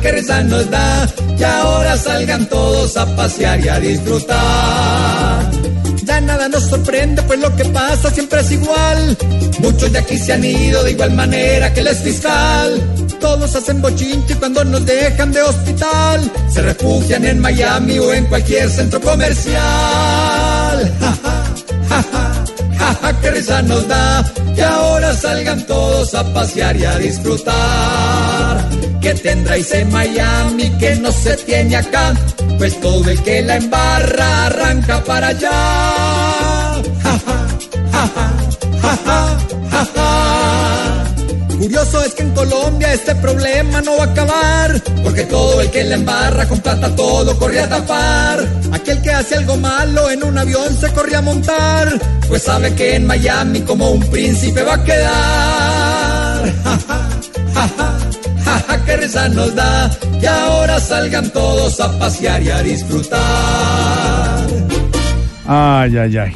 Que risa nos da que ahora salgan todos a pasear y a disfrutar. Ya nada nos sorprende, pues lo que pasa siempre es igual. Muchos de aquí se han ido de igual manera que el fiscal. Todos hacen bochinche cuando nos dejan de hospital. Se refugian en Miami o en cualquier centro comercial. Nos da que ahora salgan todos a pasear y a disfrutar. Que tendráis en Miami que no se tiene acá, pues todo el que la embarra arranca para allá. Curioso es que en Colombia este problema no va a acabar, porque todo el que la embarra con plata todo corre a tapar. Aquel que hace algo malo en un avión se corre a montar, pues sabe que en Miami como un príncipe va a quedar. Ja, ja, ja, ja, ja, ja, que risa nos da que ahora salgan todos a pasear y a disfrutar. Ay, ay, ay.